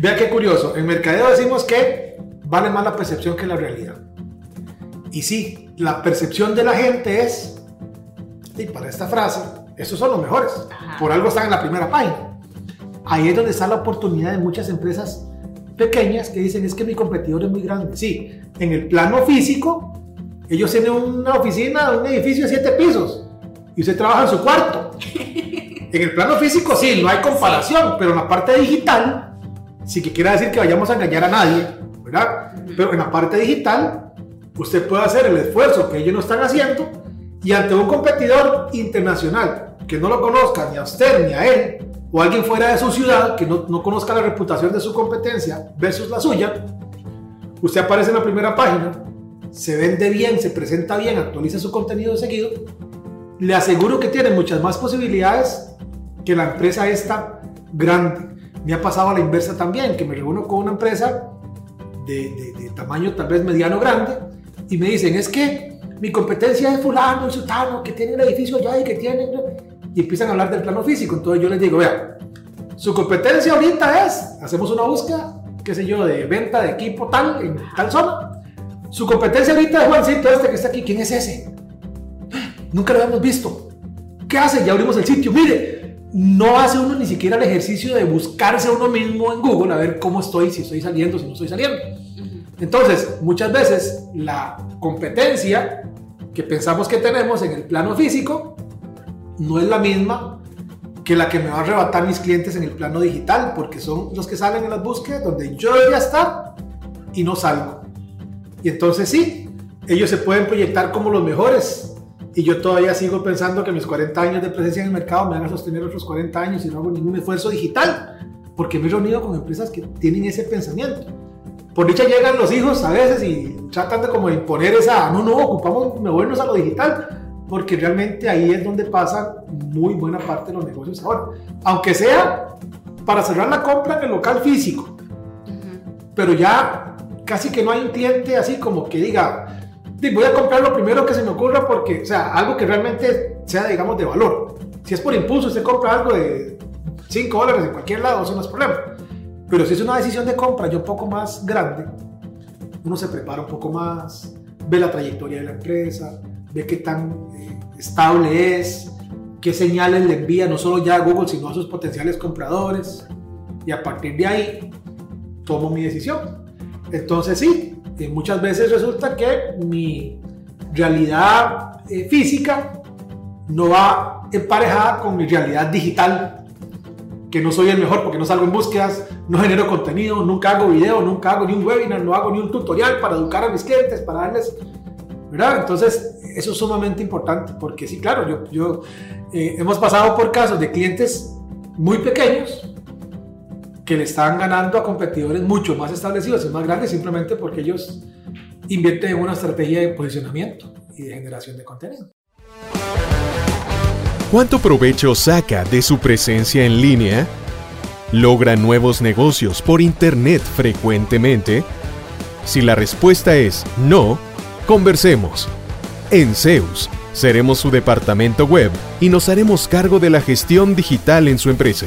Vea qué curioso, en mercadeo decimos que vale más la percepción que la realidad. Y sí, la percepción de la gente es, y para esta frase, estos son los mejores. Por algo están en la primera página. Ahí es donde está la oportunidad de muchas empresas pequeñas que dicen es que mi competidor es muy grande. Sí, en el plano físico, ellos tienen una oficina, un edificio de siete pisos y usted trabaja en su cuarto. En el plano físico sí, no hay comparación, pero en la parte digital sí que quiere decir que vayamos a engañar a nadie, ¿verdad? Pero en la parte digital, usted puede hacer el esfuerzo que ellos no están haciendo y ante un competidor internacional que no lo conozca ni a usted ni a él, o alguien fuera de su ciudad que no, no conozca la reputación de su competencia versus la suya, usted aparece en la primera página, se vende bien, se presenta bien, actualiza su contenido seguido, le aseguro que tiene muchas más posibilidades que la empresa esta grande. Me ha pasado a la inversa también, que me reúno con una empresa de, de, tamaño tal vez mediano grande y me dicen, es que mi competencia es fulano, el sutano, que tiene el edificio allá y que tiene... Y empiezan a hablar del plano físico. Entonces yo les digo, vea, su competencia ahorita es, hacemos una búsqueda, qué sé yo, de venta de equipo tal, en tal zona. Su competencia ahorita es Juancito este que está aquí. ¿Quién es ese? Nunca lo habíamos visto. ¿Qué hace? Ya abrimos el sitio. Mire, no hace uno ni siquiera el ejercicio de buscarse a uno mismo en Google a ver cómo estoy, si estoy saliendo, si no estoy saliendo. Entonces, muchas veces la competencia que pensamos que tenemos en el plano físico no es la misma que la que me va a arrebatar mis clientes en el plano digital, porque son los que salen en las búsquedas donde yo debería estar y no salgo. Y entonces sí, ellos se pueden proyectar como los mejores, y yo todavía sigo pensando que mis 40 años de presencia en el mercado me van a sostener otros 40 años y no hago ningún esfuerzo digital, porque me he reunido con empresas que tienen ese pensamiento. Por dicha llegan los hijos a veces y tratan de como imponer esa, no, no, ocupamos movernos a lo digital, porque realmente ahí es donde pasan muy buena parte de los negocios ahora. Aunque sea para cerrar la compra en el local físico, pero ya casi que no hay un cliente así como que diga, voy a comprar lo primero que se me ocurra porque, o sea, algo que realmente sea, digamos, de valor. Si es por impulso, usted compra algo de 5 dólares en cualquier lado, eso no es problema. Pero si es una decisión de compra ya un poco más grande, uno se prepara un poco más, ve la trayectoria de la empresa, ve qué tan eh, estable es, qué señales le envía no solo ya a Google, sino a sus potenciales compradores. Y a partir de ahí, tomo mi decisión. Entonces sí, muchas veces resulta que mi realidad eh, física no va emparejada con mi realidad digital, que no soy el mejor porque no salgo en búsquedas, no genero contenido, nunca hago video, nunca hago ni un webinar, no hago ni un tutorial para educar a mis clientes, para darles, ¿verdad? Entonces, eso es sumamente importante, porque sí, claro, yo, yo eh, hemos pasado por casos de clientes muy pequeños que le están ganando a competidores mucho más establecidos y más grandes simplemente porque ellos invierten en una estrategia de posicionamiento y de generación de contenido. ¿Cuánto provecho saca de su presencia en línea? ¿Logra nuevos negocios por Internet frecuentemente? Si la respuesta es no, conversemos. En Zeus, seremos su departamento web y nos haremos cargo de la gestión digital en su empresa